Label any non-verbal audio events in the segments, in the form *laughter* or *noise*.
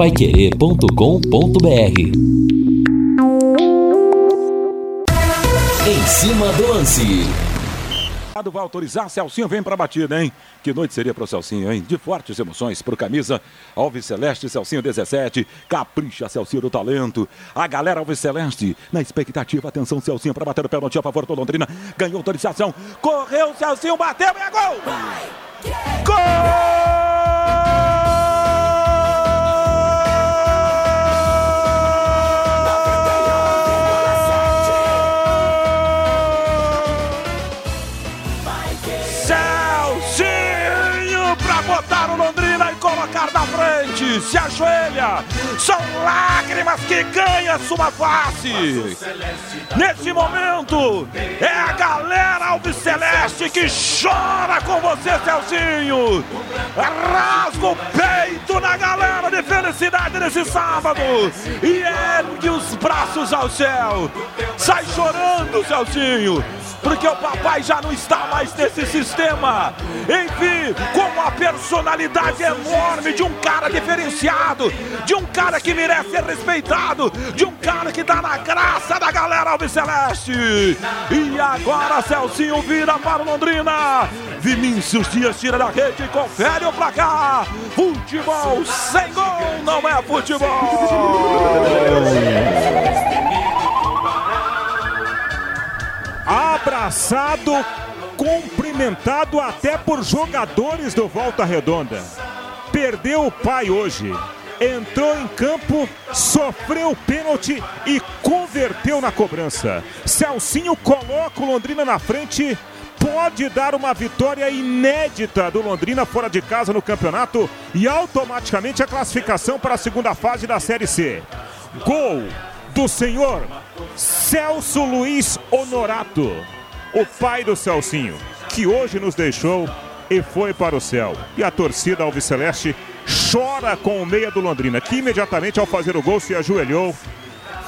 paiquerê.com.br Em cima do lance. Vai autorizar, Celcinho vem para a batida, hein? Que noite seria para o Celcinho, hein? De fortes emoções para o camisa Alves Celeste, Celcinho 17, capricha Celcinho do talento. A galera Alves Celeste na expectativa, atenção Celcinho para bater o pênalti a favor do Londrina, ganhou autorização, correu Celcinho, bateu e é gol! Gol! Se ajoelha. São lágrimas que ganham sua face. Nesse momento, é a galera Alves Celeste que chora com você, Celcinho. Rasga o peito na galera de felicidade nesse sábado e ergue os braços ao céu. Sai chorando, Celcinho porque o papai já não está mais nesse sistema. Enfim, com a personalidade enorme de um cara diferenciado, de um cara que merece ser respeitado, de um cara que está na graça da galera Alves. E agora Celcinho vira para o Londrina. Vinícius Dias tira da rede e confere o placar. Futebol sem gol não é futebol abraçado, cumprimentado até por jogadores do Volta Redonda. Perdeu o pai hoje. Entrou em campo, sofreu o pênalti e converteu na cobrança. Celcinho coloca o Londrina na frente pode dar uma vitória inédita do Londrina fora de casa no campeonato e automaticamente a classificação para a segunda fase da Série C. Gol do senhor Celso Luiz Honorato, o pai do Celcinho, que hoje nos deixou e foi para o céu. E a torcida Alviceleste chora com o meia do Londrina, que imediatamente ao fazer o gol se ajoelhou.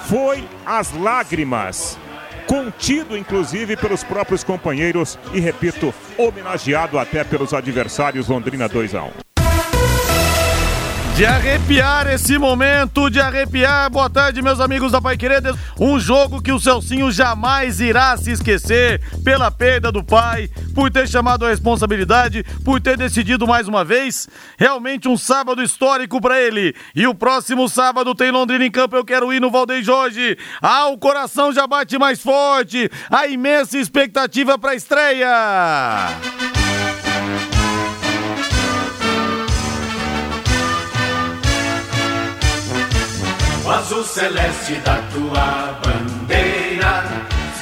Foi as lágrimas, contido inclusive pelos próprios companheiros e, repito, homenageado até pelos adversários Londrina 2 a 1. De arrepiar esse momento, de arrepiar. Boa tarde, meus amigos da Pai Querer. Um jogo que o Celcinho jamais irá se esquecer pela perda do pai, por ter chamado a responsabilidade, por ter decidido mais uma vez. Realmente um sábado histórico para ele. E o próximo sábado tem Londrina em campo. Eu quero ir no Valdeir Jorge. Ah, o coração já bate mais forte. A imensa expectativa para a estreia. O azul celeste da tua bandeira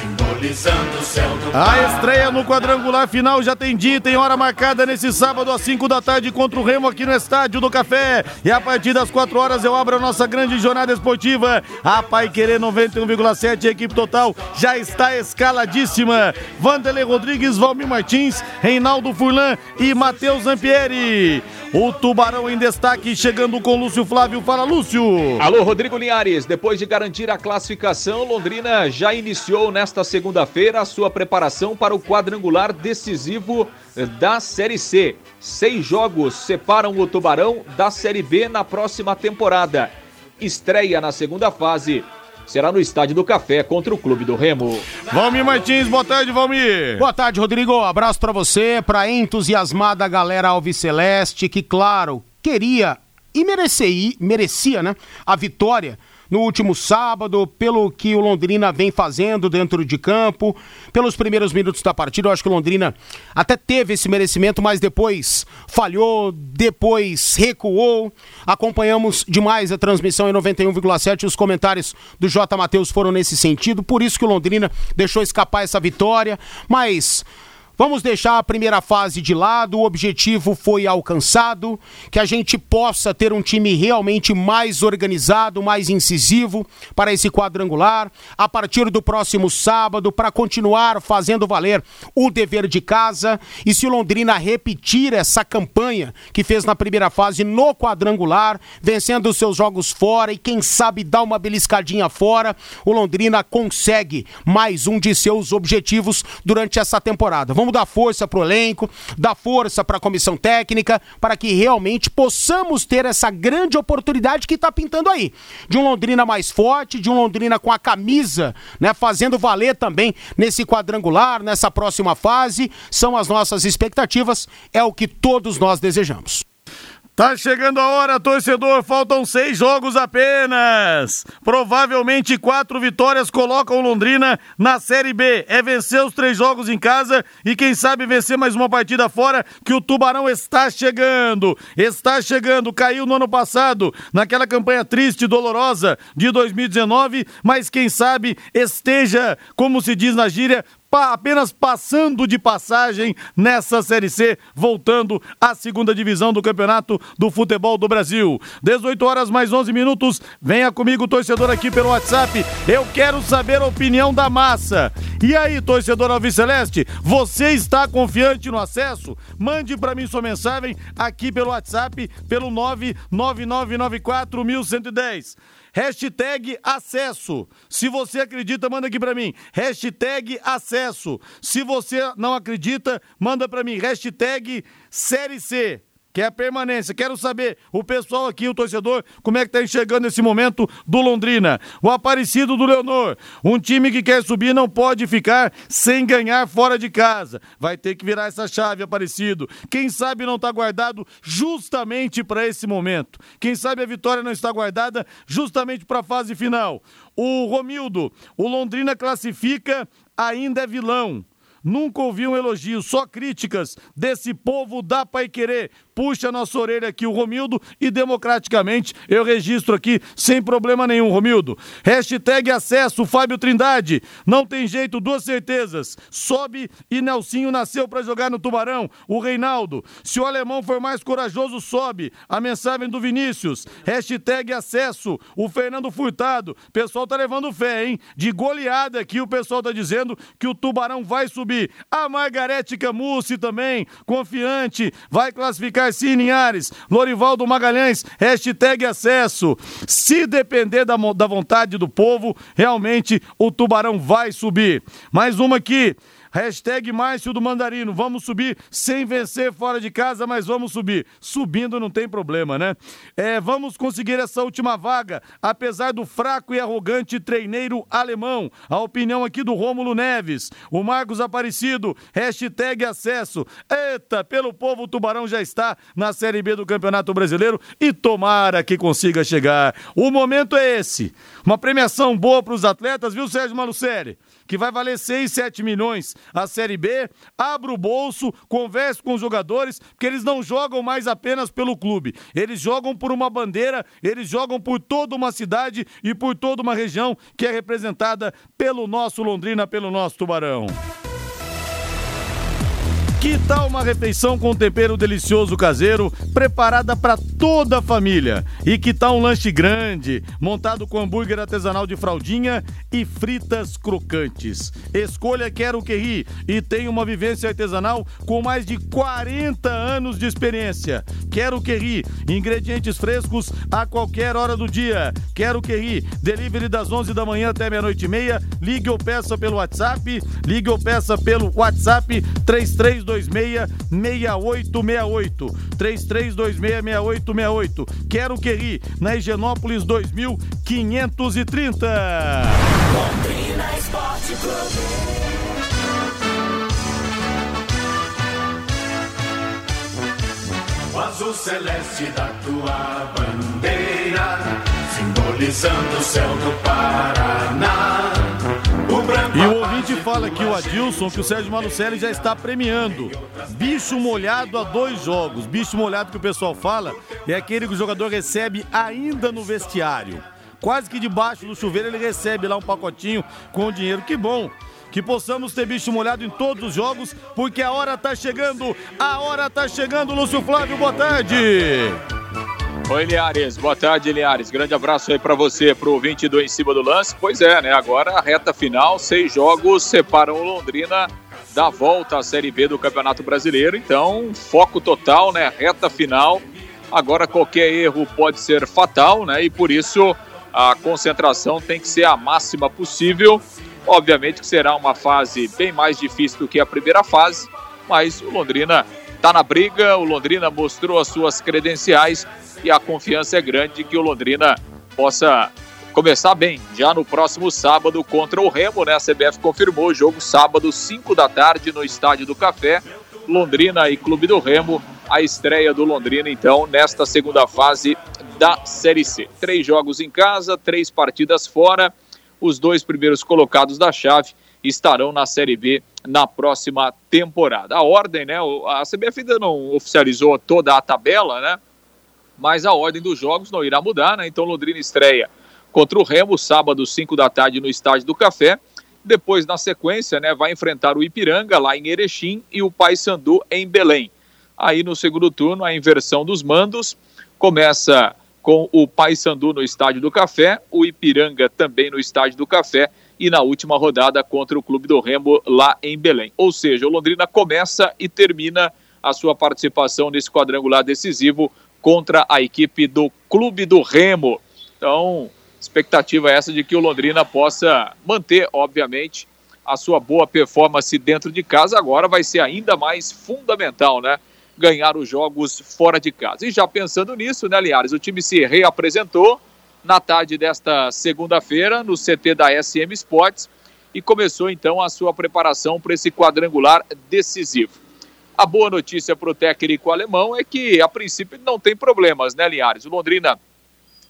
simbolizando o céu do A estreia no quadrangular final já tem dia, tem hora marcada nesse sábado às 5 da tarde contra o Remo aqui no Estádio do Café. E a partir das 4 horas eu abro a nossa grande jornada esportiva. A Pai Querer 91,7, equipe total já está escaladíssima. Vanderlei Rodrigues, Valmir Martins, Reinaldo Furlan e Matheus Zampieri. O Tubarão em destaque, chegando com Lúcio Flávio. Fala, Lúcio. Alô, Rodrigo Linhares. Depois de garantir a classificação, Londrina já iniciou nesta segunda-feira a sua preparação para o quadrangular decisivo da Série C. Seis jogos separam o Tubarão da Série B na próxima temporada. Estreia na segunda fase será no Estádio do Café contra o Clube do Remo. Valmir Martins, boa tarde, Valmir. Boa tarde, Rodrigo. Abraço para você, para entusiasmada galera Alves Celeste, que, claro, queria e merecia, merecia, né, a vitória no último sábado, pelo que o Londrina vem fazendo dentro de campo, pelos primeiros minutos da partida. Eu acho que o Londrina até teve esse merecimento, mas depois falhou, depois recuou. Acompanhamos demais a transmissão em 91,7. Os comentários do J. Matheus foram nesse sentido, por isso que o Londrina deixou escapar essa vitória, mas. Vamos deixar a primeira fase de lado, o objetivo foi alcançado, que a gente possa ter um time realmente mais organizado, mais incisivo para esse quadrangular, a partir do próximo sábado, para continuar fazendo valer o dever de casa. E se o Londrina repetir essa campanha que fez na primeira fase no quadrangular, vencendo os seus jogos fora e quem sabe dar uma beliscadinha fora, o Londrina consegue mais um de seus objetivos durante essa temporada. Vamos Vamos dar força pro elenco, dar força para a comissão técnica, para que realmente possamos ter essa grande oportunidade que está pintando aí. De um Londrina mais forte, de um Londrina com a camisa, né, fazendo valer também nesse quadrangular, nessa próxima fase. São as nossas expectativas, é o que todos nós desejamos. Tá chegando a hora, torcedor. Faltam seis jogos apenas. Provavelmente quatro vitórias colocam Londrina na Série B. É vencer os três jogos em casa e quem sabe vencer mais uma partida fora que o Tubarão está chegando. Está chegando. Caiu no ano passado naquela campanha triste e dolorosa de 2019, mas quem sabe esteja, como se diz na gíria, apenas passando de passagem nessa Série C, voltando à segunda divisão do Campeonato do Futebol do Brasil. 18 horas mais 11 minutos. Venha comigo, torcedor, aqui pelo WhatsApp. Eu quero saber a opinião da massa. E aí, torcedor Alviceleste, você está confiante no acesso? Mande para mim sua mensagem aqui pelo WhatsApp, pelo 99994 1110. Hashtag acesso. Se você acredita, manda aqui para mim. Hashtag acesso. Se você não acredita, manda para mim. Hashtag Série C que a permanência. Quero saber, o pessoal aqui, o torcedor, como é que tá enxergando esse momento do Londrina. O Aparecido do Leonor. Um time que quer subir não pode ficar sem ganhar fora de casa. Vai ter que virar essa chave, Aparecido. Quem sabe não tá guardado justamente para esse momento. Quem sabe a vitória não está guardada justamente para a fase final. O Romildo, o Londrina classifica, ainda é vilão. Nunca ouvi um elogio, só críticas desse povo da Pai Querer puxa a nossa orelha aqui o Romildo e democraticamente eu registro aqui sem problema nenhum, Romildo. Hashtag acesso, Fábio Trindade. Não tem jeito, duas certezas. Sobe e Nelsinho nasceu para jogar no Tubarão. O Reinaldo. Se o alemão for mais corajoso, sobe. A mensagem do Vinícius. Hashtag acesso, o Fernando Furtado. Pessoal tá levando fé, hein? De goleada aqui o pessoal tá dizendo que o Tubarão vai subir. A Margarete Camucci também, confiante, vai classificar Garcia Linhares, Lorivaldo Magalhães, hashtag acesso. Se depender da, da vontade do povo, realmente o Tubarão vai subir. Mais uma aqui. Hashtag Márcio do Mandarino. Vamos subir sem vencer fora de casa, mas vamos subir. Subindo não tem problema, né? É, vamos conseguir essa última vaga, apesar do fraco e arrogante treineiro alemão. A opinião aqui do Rômulo Neves. O Marcos Aparecido. Hashtag acesso. Eita, pelo povo, o Tubarão já está na Série B do Campeonato Brasileiro e tomara que consiga chegar. O momento é esse. Uma premiação boa para os atletas, viu, Sérgio Malucelli? Que vai valer 6, 7 milhões a Série B. Abra o bolso, converse com os jogadores, porque eles não jogam mais apenas pelo clube. Eles jogam por uma bandeira, eles jogam por toda uma cidade e por toda uma região que é representada pelo nosso Londrina, pelo nosso Tubarão. Que tal uma refeição com tempero delicioso caseiro, preparada para toda a família? E que tal um lanche grande, montado com hambúrguer artesanal de fraldinha e fritas crocantes? Escolha Quero Que Ri e tem uma vivência artesanal com mais de 40 anos de experiência. Quero Que Ri, ingredientes frescos a qualquer hora do dia. Quero Que Ri, delivery das 11 da manhã até meia-noite e meia. Ligue ou peça pelo WhatsApp, ligue ou peça pelo WhatsApp 33 3326-6868. 3326-6868. Quero que ri, na Higienópolis 2530. Londrina Esporte Clube. O azul celeste da tua bandeira, simbolizando o céu do Paraná. E o ouvinte fala aqui, o Adilson, que o Sérgio Malucelli já está premiando. Bicho molhado a dois jogos. Bicho molhado que o pessoal fala é aquele que o jogador recebe ainda no vestiário. Quase que debaixo do chuveiro ele recebe lá um pacotinho com dinheiro. Que bom que possamos ter bicho molhado em todos os jogos, porque a hora tá chegando, a hora tá chegando, Lúcio Flávio, boa tarde. Oi, Liares. Boa tarde, Liares. Grande abraço aí para você, pro ouvinte do Em Cima do Lance. Pois é, né? Agora a reta final, seis jogos separam o Londrina da volta à Série B do Campeonato Brasileiro. Então, foco total, né? Reta final. Agora qualquer erro pode ser fatal, né? E por isso a concentração tem que ser a máxima possível. Obviamente que será uma fase bem mais difícil do que a primeira fase, mas o Londrina está na briga, o Londrina mostrou as suas credenciais e a confiança é grande que o Londrina possa começar bem já no próximo sábado contra o Remo, né? A CBF confirmou o jogo sábado, 5 da tarde, no Estádio do Café. Londrina e Clube do Remo, a estreia do Londrina, então, nesta segunda fase da Série C. Três jogos em casa, três partidas fora. Os dois primeiros colocados da chave estarão na Série B na próxima temporada. A ordem, né? A CBF ainda não oficializou toda a tabela, né? Mas a ordem dos jogos não irá mudar, né? Então Londrina estreia contra o Remo, sábado, 5 da tarde, no Estádio do Café. Depois, na sequência, né, vai enfrentar o Ipiranga, lá em Erechim, e o Paysandu, em Belém. Aí, no segundo turno, a inversão dos mandos. Começa com o Paysandu no Estádio do Café, o Ipiranga também no Estádio do Café e na última rodada contra o Clube do Remo lá em Belém. Ou seja, o Londrina começa e termina a sua participação nesse quadrangular decisivo contra a equipe do Clube do Remo. Então, expectativa é essa de que o Londrina possa manter, obviamente, a sua boa performance dentro de casa. Agora vai ser ainda mais fundamental, né? Ganhar os jogos fora de casa. E já pensando nisso, né? O time se reapresentou na tarde desta segunda-feira no CT da SM Sports e começou então a sua preparação para esse quadrangular decisivo. A boa notícia para o técnico alemão é que, a princípio, não tem problemas, né, Linhares? O Londrina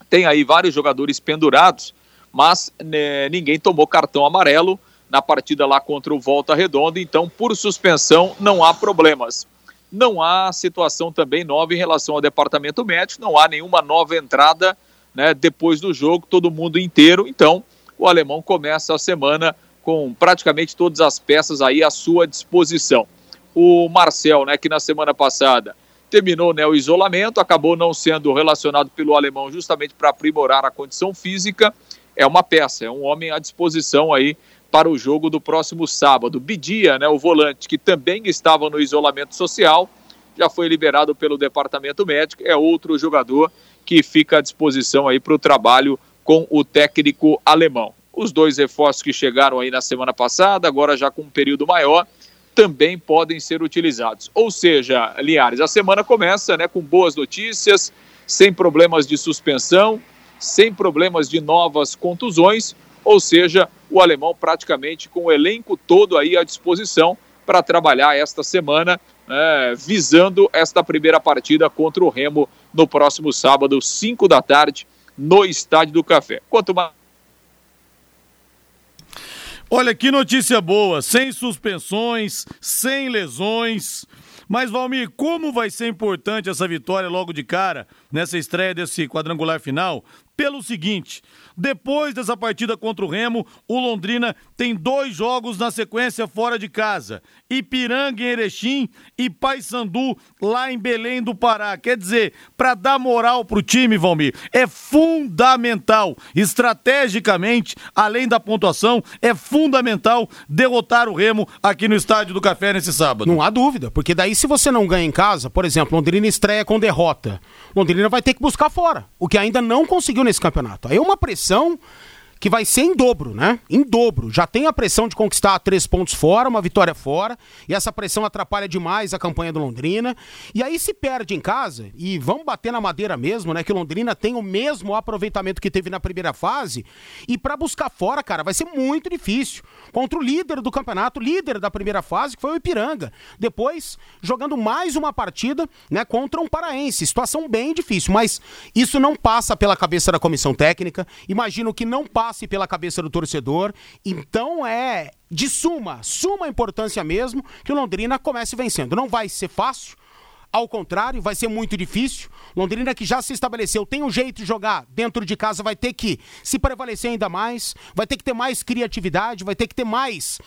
tem aí vários jogadores pendurados, mas né, ninguém tomou cartão amarelo na partida lá contra o Volta Redonda, então, por suspensão, não há problemas. Não há situação também nova em relação ao departamento médico, não há nenhuma nova entrada né, depois do jogo, todo mundo inteiro, então o alemão começa a semana com praticamente todas as peças aí à sua disposição o Marcel, né, que na semana passada terminou né, o isolamento, acabou não sendo relacionado pelo alemão justamente para aprimorar a condição física. É uma peça, é um homem à disposição aí para o jogo do próximo sábado. Bidia, né, o volante que também estava no isolamento social, já foi liberado pelo departamento médico, é outro jogador que fica à disposição aí para o trabalho com o técnico alemão. Os dois reforços que chegaram aí na semana passada, agora já com um período maior, também podem ser utilizados. Ou seja, Linhares, a semana começa né, com boas notícias, sem problemas de suspensão, sem problemas de novas contusões, ou seja, o alemão praticamente com o elenco todo aí à disposição para trabalhar esta semana, né, visando esta primeira partida contra o Remo no próximo sábado, 5 da tarde, no Estádio do Café. Quanto mais Olha que notícia boa, sem suspensões, sem lesões. Mas, Valmir, como vai ser importante essa vitória logo de cara, nessa estreia desse quadrangular final? Pelo seguinte, depois dessa partida contra o Remo, o Londrina tem dois jogos na sequência fora de casa. Ipiranga em Erechim e Paysandu lá em Belém do Pará. Quer dizer, para dar moral pro time, Valmir, é fundamental, estrategicamente, além da pontuação, é fundamental derrotar o Remo aqui no Estádio do Café nesse sábado. Não há dúvida, porque daí se você não ganha em casa, por exemplo, Londrina estreia com derrota. Londrina vai ter que buscar fora, o que ainda não conseguiu nesse campeonato. Aí é uma pressão que vai ser em dobro, né? Em dobro. Já tem a pressão de conquistar três pontos fora, uma vitória fora, e essa pressão atrapalha demais a campanha do Londrina. E aí se perde em casa, e vamos bater na madeira mesmo, né? Que Londrina tem o mesmo aproveitamento que teve na primeira fase, e para buscar fora, cara, vai ser muito difícil. Contra o líder do campeonato, líder da primeira fase, que foi o Ipiranga. Depois, jogando mais uma partida, né, contra um paraense. Situação bem difícil, mas isso não passa pela cabeça da comissão técnica. Imagino que não passa passe pela cabeça do torcedor. Então é de suma, suma importância mesmo que o Londrina comece vencendo. Não vai ser fácil. Ao contrário, vai ser muito difícil. Londrina que já se estabeleceu, tem um jeito de jogar dentro de casa, vai ter que se prevalecer ainda mais, vai ter que ter mais criatividade, vai ter que ter mais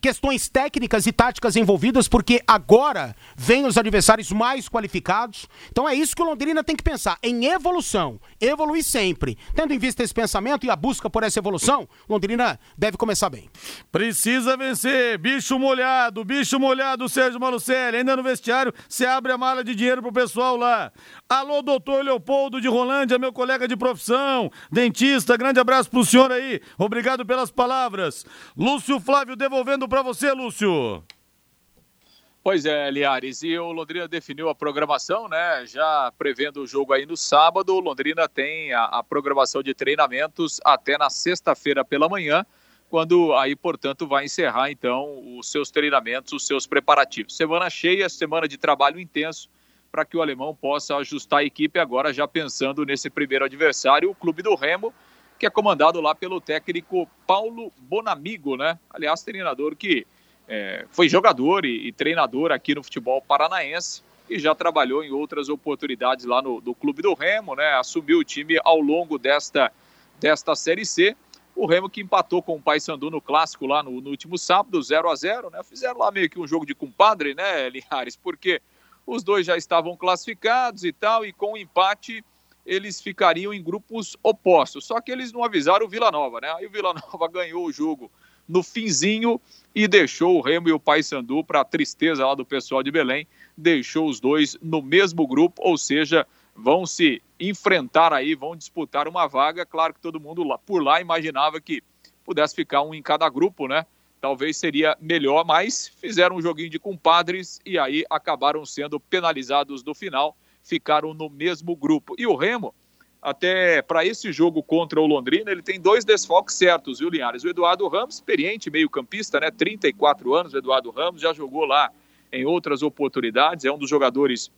questões técnicas e táticas envolvidas, porque agora vêm os adversários mais qualificados. Então é isso que o Londrina tem que pensar, em evolução, evoluir sempre. Tendo em vista esse pensamento e a busca por essa evolução, Londrina deve começar bem. Precisa vencer, bicho molhado, bicho molhado, Sérgio Malucelli. Ainda no vestiário, você abre a mala de dinheiro pro pessoal lá. Alô, doutor Leopoldo de Rolândia, meu colega de profissão, dentista, grande abraço pro senhor aí. Obrigado pelas palavras. Lúcio Flávio devolvendo para você, Lúcio. Pois é, Liares, e o Londrina definiu a programação, né? Já prevendo o jogo aí no sábado, o Londrina tem a, a programação de treinamentos até na sexta-feira pela manhã, quando aí, portanto, vai encerrar então os seus treinamentos, os seus preparativos. Semana cheia, semana de trabalho intenso, para que o alemão possa ajustar a equipe agora já pensando nesse primeiro adversário, o Clube do Remo, que é comandado lá pelo técnico Paulo Bonamigo, né? Aliás, treinador que é, foi jogador e, e, treinador aqui no futebol paranaense e já trabalhou em outras oportunidades lá no, no Clube do Remo, né? Assumiu o time ao longo desta, desta Série C. O Remo que empatou com o Paysandu no clássico lá no, no, último sábado, 0 a 0 né? Fizeram lá meio que um jogo de compadre, né, Linhares? Porque os dois já estavam classificados e tal, e com o empate eles ficariam em grupos opostos. Só que eles não avisaram o Vila Nova, né? Aí o Vila *laughs* Nova ganhou o jogo no finzinho e deixou o Remo e o Paysandu para tristeza lá do pessoal de Belém, deixou os dois no mesmo grupo, ou seja, vão se enfrentar aí, vão disputar uma vaga. Claro que todo mundo lá, por lá imaginava que pudesse ficar um em cada grupo, né? Talvez seria melhor, mas fizeram um joguinho de compadres e aí acabaram sendo penalizados no final, ficaram no mesmo grupo. E o Remo até para esse jogo contra o Londrina, ele tem dois desfoques certos, viu, Linhares? O Eduardo Ramos, experiente meio-campista, né? 34 anos, o Eduardo Ramos já jogou lá em outras oportunidades, é um dos jogadores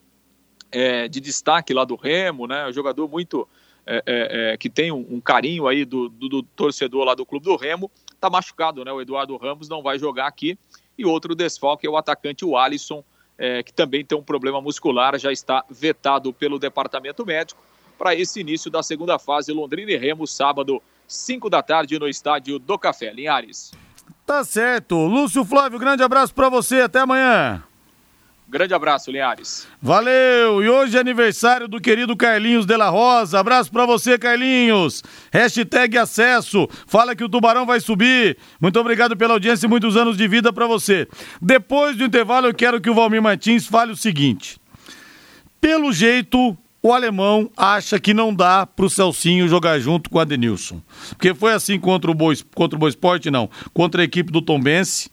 é, de destaque lá do Remo, né? Um jogador muito é, é, é, que tem um, um, carinho aí do, do, do, torcedor lá do clube do Remo. Tá machucado, né? O Eduardo Ramos não vai jogar aqui. E outro desfoque é o atacante o Alisson, é, que também tem um problema muscular, já está vetado pelo departamento médico para esse início da segunda fase. Londrina e Remo, sábado, 5 da tarde, no estádio do Café. Linhares. Tá certo. Lúcio Flávio, grande abraço para você. Até amanhã. Grande abraço, Linhares. Valeu! E hoje é aniversário do querido Carlinhos de la Rosa. Abraço para você, Carlinhos. Hashtag acesso. Fala que o Tubarão vai subir. Muito obrigado pela audiência e muitos anos de vida para você. Depois do intervalo, eu quero que o Valmir Martins fale o seguinte. Pelo jeito, o alemão acha que não dá para o Celcinho jogar junto com o Adenilson. Porque foi assim contra o Boa, contra o Boa Esporte, não. Contra a equipe do Tombense.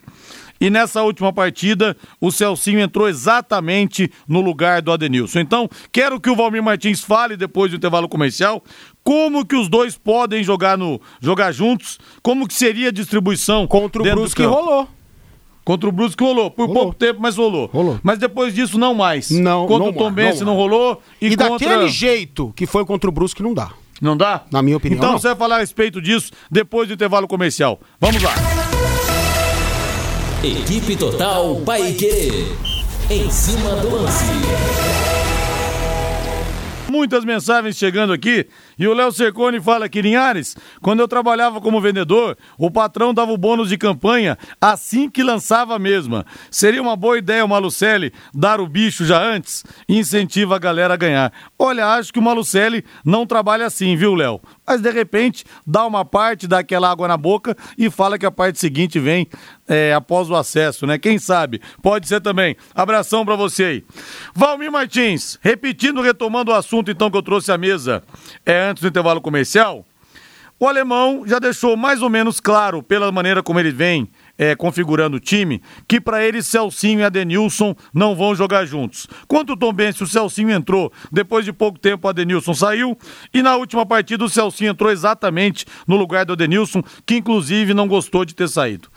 E nessa última partida, o Celcinho entrou exatamente no lugar do Adenilson. Então, quero que o Valmir Martins fale depois do intervalo comercial como que os dois podem jogar no jogar juntos, como que seria a distribuição contra o Brusque rolou. Contra o Brusque rolou, por rolou. pouco tempo, mas rolou. rolou. Mas depois disso, não mais. Não, Contra não o Tom Benz não, não, rolou. E, e contra... daquele jeito que foi contra o Brusque, não dá. Não dá? Na minha opinião. Então não. você vai falar a respeito disso depois do intervalo comercial. Vamos lá. Equipe Total Paique. Em cima do lance muitas mensagens chegando aqui. E o Léo Cercone fala que, Linhares, quando eu trabalhava como vendedor, o patrão dava o bônus de campanha assim que lançava a mesma. Seria uma boa ideia o Malucelli dar o bicho já antes incentiva a galera a ganhar. Olha, acho que o Malucelli não trabalha assim, viu, Léo? Mas de repente dá uma parte, dá aquela água na boca e fala que a parte seguinte vem é, após o acesso, né? Quem sabe? Pode ser também. Abração para você aí. Valmir Martins, repetindo, retomando o assunto então que eu trouxe à mesa é, antes do intervalo comercial. O alemão já deixou mais ou menos claro, pela maneira como ele vem é, configurando o time, que para ele Celcinho e Adenilson não vão jogar juntos. Quanto o Tom Benz, o Celcinho entrou, depois de pouco tempo o Adenilson saiu, e na última partida o Celcinho entrou exatamente no lugar do Adenilson, que inclusive não gostou de ter saído.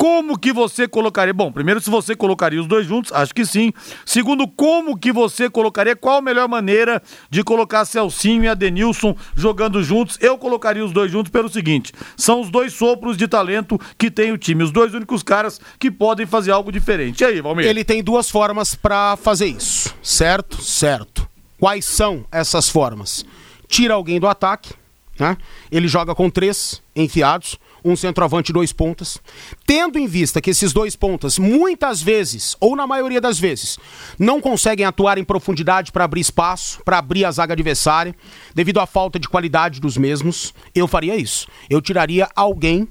Como que você colocaria? Bom, primeiro, se você colocaria os dois juntos, acho que sim. Segundo, como que você colocaria? Qual a melhor maneira de colocar Celcinho e Adenilson jogando juntos? Eu colocaria os dois juntos pelo seguinte: são os dois sopros de talento que tem o time, os dois únicos caras que podem fazer algo diferente. E aí, Valmir? Ele tem duas formas para fazer isso, certo? Certo. Quais são essas formas? Tira alguém do ataque, né? Ele joga com três enfiados um centroavante e dois pontas, tendo em vista que esses dois pontas, muitas vezes, ou na maioria das vezes, não conseguem atuar em profundidade para abrir espaço, para abrir a zaga adversária, devido à falta de qualidade dos mesmos, eu faria isso. Eu tiraria alguém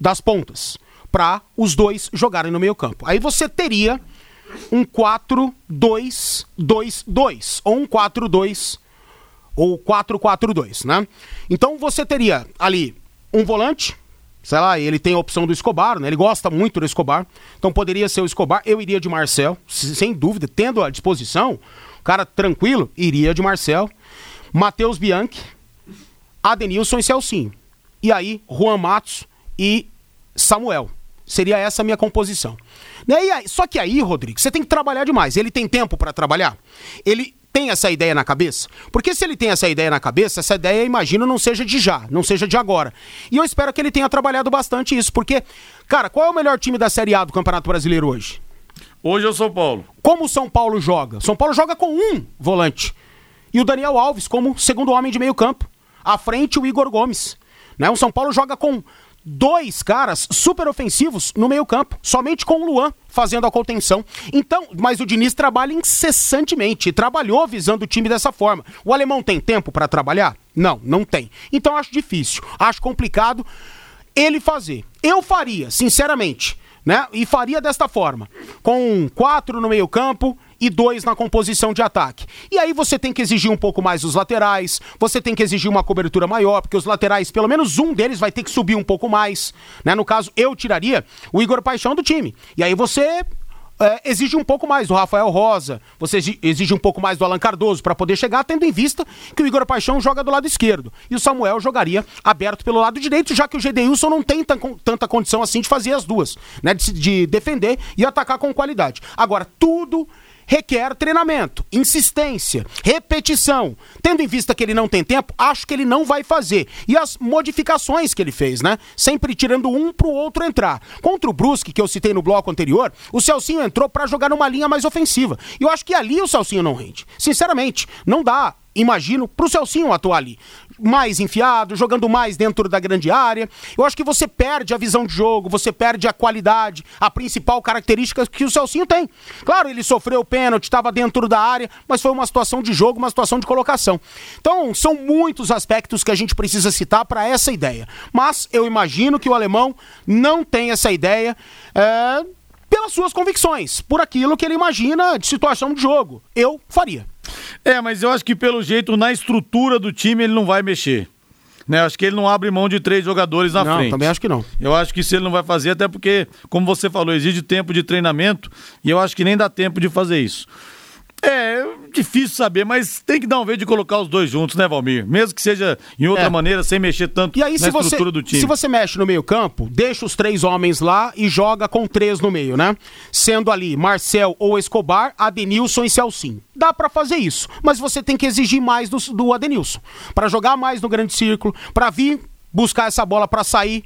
das pontas, para os dois jogarem no meio campo. Aí você teria um 4-2-2-2, ou um 4-2 ou 4-4-2, né? Então você teria ali um volante, sei lá, ele tem a opção do Escobar, né? Ele gosta muito do Escobar. Então poderia ser o Escobar. Eu iria de Marcel, sem dúvida, tendo à disposição, cara tranquilo, iria de Marcel. Matheus Bianchi, Adenilson e Celcinho. E aí, Juan Matos e Samuel. Seria essa a minha composição. E aí, só que aí, Rodrigo, você tem que trabalhar demais. Ele tem tempo para trabalhar? Ele tem essa ideia na cabeça? Porque se ele tem essa ideia na cabeça, essa ideia, imagino, não seja de já, não seja de agora. E eu espero que ele tenha trabalhado bastante isso, porque, cara, qual é o melhor time da Série A do Campeonato Brasileiro hoje? Hoje é o São Paulo. Como o São Paulo joga? São Paulo joga com um volante. E o Daniel Alves como segundo homem de meio campo. À frente, o Igor Gomes. Né? O São Paulo joga com dois caras super ofensivos no meio-campo, somente com o Luan fazendo a contenção. Então, mas o Diniz trabalha incessantemente, trabalhou visando o time dessa forma. O alemão tem tempo para trabalhar? Não, não tem. Então acho difícil, acho complicado ele fazer. Eu faria, sinceramente, né? E faria desta forma, com quatro no meio-campo e dois na composição de ataque. E aí você tem que exigir um pouco mais dos laterais, você tem que exigir uma cobertura maior, porque os laterais, pelo menos um deles vai ter que subir um pouco mais. Né? No caso, eu tiraria o Igor Paixão do time. E aí você é, exige um pouco mais do Rafael Rosa, você exige um pouco mais do Alan Cardoso para poder chegar, tendo em vista que o Igor Paixão joga do lado esquerdo e o Samuel jogaria aberto pelo lado direito, já que o Gedeilson não tem tanta condição assim de fazer as duas, né? De, de defender e atacar com qualidade. Agora, tudo requer treinamento, insistência, repetição. Tendo em vista que ele não tem tempo, acho que ele não vai fazer. E as modificações que ele fez, né? Sempre tirando um pro outro entrar. Contra o Brusque, que eu citei no bloco anterior, o Celcinho entrou para jogar numa linha mais ofensiva. E eu acho que ali o Celcinho não rende. Sinceramente, não dá imagino, pro Celcinho atuar ali mais enfiado, jogando mais dentro da grande área. Eu acho que você perde a visão de jogo, você perde a qualidade, a principal característica que o Celcinho tem. Claro, ele sofreu o pênalti, estava dentro da área, mas foi uma situação de jogo, uma situação de colocação. Então, são muitos aspectos que a gente precisa citar para essa ideia. Mas eu imagino que o alemão não tem essa ideia. É, pelas suas convicções, por aquilo que ele imagina de situação de jogo. Eu faria. É, mas eu acho que pelo jeito, na estrutura do time, ele não vai mexer. Né, acho que ele não abre mão de três jogadores na não, frente. Também acho que não. Eu acho que isso ele não vai fazer, até porque, como você falou, exige tempo de treinamento e eu acho que nem dá tempo de fazer isso. É, difícil saber, mas tem que dar um jeito de colocar os dois juntos, né, Valmir? Mesmo que seja em outra é. maneira, sem mexer tanto e aí, na estrutura você, do time. Se você mexe no meio-campo, deixa os três homens lá e joga com três no meio, né? Sendo ali Marcel ou Escobar, Adenilson e Celcinho. Dá para fazer isso, mas você tem que exigir mais do, do Adenilson. para jogar mais no grande círculo, para vir buscar essa bola para sair,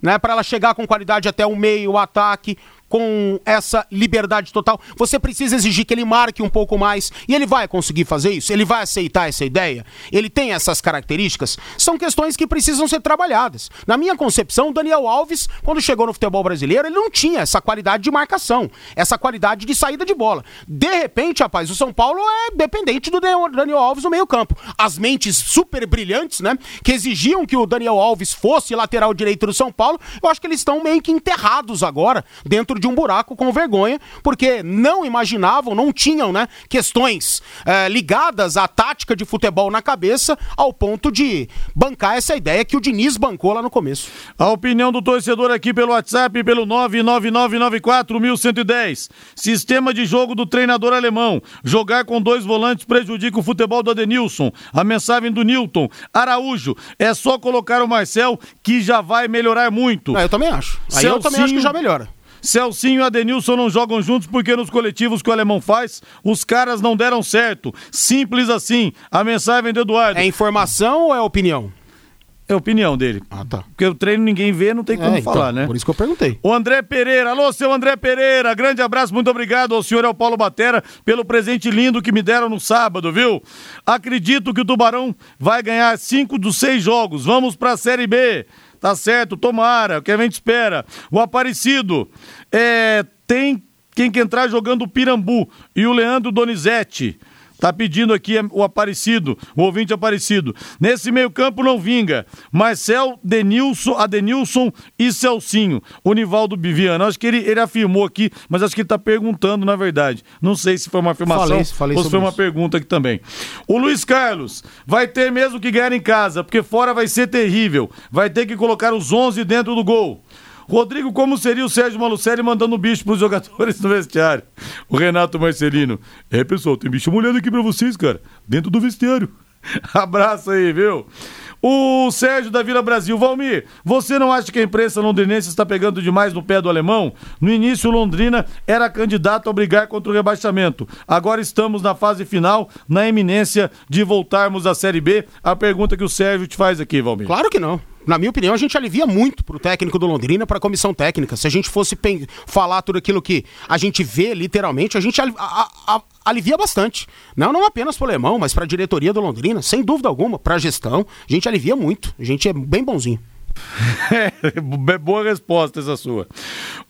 né? Para ela chegar com qualidade até o meio, o ataque com essa liberdade total. Você precisa exigir que ele marque um pouco mais. E ele vai conseguir fazer isso? Ele vai aceitar essa ideia? Ele tem essas características? São questões que precisam ser trabalhadas. Na minha concepção, Daniel Alves, quando chegou no futebol brasileiro, ele não tinha essa qualidade de marcação, essa qualidade de saída de bola. De repente, rapaz, o São Paulo é dependente do Daniel Alves no meio-campo. As mentes super brilhantes, né, que exigiam que o Daniel Alves fosse lateral direito do São Paulo, eu acho que eles estão meio que enterrados agora dentro dentro de um buraco com vergonha, porque não imaginavam, não tinham né, questões é, ligadas à tática de futebol na cabeça, ao ponto de bancar essa ideia que o Diniz bancou lá no começo. A opinião do torcedor aqui pelo WhatsApp, pelo 99994110. Sistema de jogo do treinador alemão. Jogar com dois volantes prejudica o futebol do Adenilson. A mensagem do Newton. Araújo, é só colocar o Marcel que já vai melhorar muito. Ah, eu também acho. Aí Celcinho, eu também acho que já melhora. Celcinho e Adenilson não jogam juntos porque nos coletivos que o alemão faz, os caras não deram certo. Simples assim. A mensagem do Eduardo. É informação ou é opinião? É opinião dele. Ah, tá. Porque o treino ninguém vê, não tem como é, falar, então, né? Por isso que eu perguntei. O André Pereira. Alô, seu André Pereira. Grande abraço, muito obrigado ao senhor e ao Paulo Batera pelo presente lindo que me deram no sábado, viu? Acredito que o Tubarão vai ganhar cinco dos seis jogos. Vamos pra Série B. Tá certo, tomara, o que a gente espera. O Aparecido é, tem quem que entrar jogando o Pirambu e o Leandro Donizete. Tá pedindo aqui o Aparecido, o ouvinte Aparecido. Nesse meio-campo não vinga. Marcel, Denilson, Adenilson e Celcinho. O Nivaldo Biviano. Acho que ele, ele afirmou aqui, mas acho que ele tá perguntando, na verdade. Não sei se foi uma afirmação Falei, falei ou se foi uma isso. pergunta aqui também. O Luiz Carlos vai ter mesmo que ganhar em casa, porque fora vai ser terrível. Vai ter que colocar os 11 dentro do gol. Rodrigo, como seria o Sérgio Malucelli mandando bicho pros jogadores no vestiário? O Renato Marcelino. É, pessoal, tem bicho molhado aqui pra vocês, cara. Dentro do vestiário. *laughs* Abraço aí, viu? O Sérgio da Vila Brasil. Valmir, você não acha que a imprensa londrinense está pegando demais no pé do alemão? No início, Londrina era candidato a brigar contra o rebaixamento. Agora estamos na fase final, na eminência de voltarmos à Série B. A pergunta que o Sérgio te faz aqui, Valmir. Claro que não. Na minha opinião, a gente alivia muito pro técnico do Londrina, pra comissão técnica. Se a gente fosse falar tudo aquilo que a gente vê, literalmente, a gente ali- a- a- a- alivia bastante. Não, não apenas pro alemão, mas pra diretoria do Londrina, sem dúvida alguma, pra gestão. A gente alivia muito. A gente é bem bonzinho. *laughs* É, boa resposta essa sua.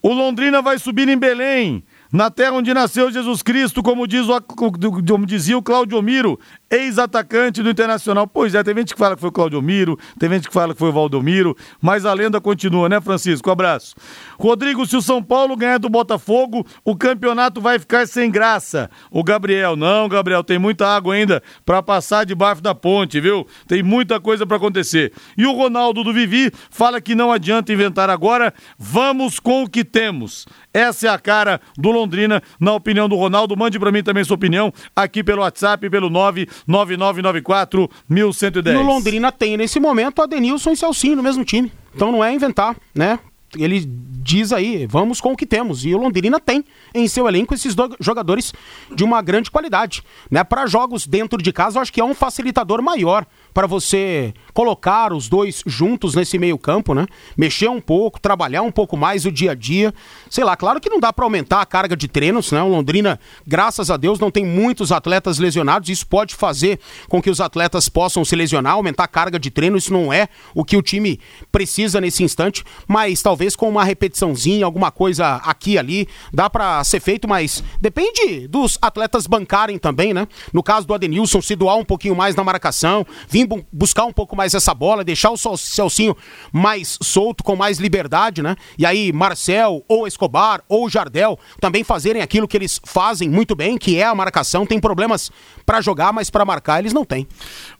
O Londrina vai subir em Belém, na terra onde nasceu Jesus Cristo, como, diz o, como dizia o Claudio Miro, ex-atacante do Internacional. Pois é, tem gente que fala que foi o Claudio Miro, tem gente que fala que foi o Valdomiro, mas a lenda continua, né, Francisco? Abraço. Rodrigo, se o São Paulo ganhar do Botafogo, o campeonato vai ficar sem graça. O Gabriel, não, Gabriel, tem muita água ainda pra passar debaixo da ponte, viu? Tem muita coisa pra acontecer. E o Ronaldo do Vivi fala que não adianta inventar agora, vamos com o que temos. Essa é a cara do Londrina, na opinião do Ronaldo. Mande pra mim também sua opinião aqui pelo WhatsApp, pelo 99994 1110. E o Londrina tem, nesse momento, Adenilson e Celcinho no mesmo time. Então não é inventar, né? Ele diz aí, vamos com o que temos. E o Londrina tem em seu elenco esses do- jogadores de uma grande qualidade. Né? Para jogos dentro de casa, eu acho que é um facilitador maior para você colocar os dois juntos nesse meio-campo, né? Mexer um pouco, trabalhar um pouco mais o dia a dia. Sei lá, claro que não dá para aumentar a carga de treinos, né? O Londrina, graças a Deus, não tem muitos atletas lesionados. Isso pode fazer com que os atletas possam se lesionar, aumentar a carga de treino. Isso não é o que o time precisa nesse instante, mas talvez com uma repetiçãozinha, alguma coisa aqui e ali, dá para ser feito, mas depende dos atletas bancarem também, né? No caso do Adenilson, se doar um pouquinho mais na marcação, vir bu- buscar um pouco mais essa bola, deixar o Celcinho mais solto, com mais liberdade, né? E aí Marcel, ou Escobar, ou Jardel também fazerem aquilo que eles fazem muito bem, que é a marcação. Tem problemas para jogar, mas para marcar eles não têm.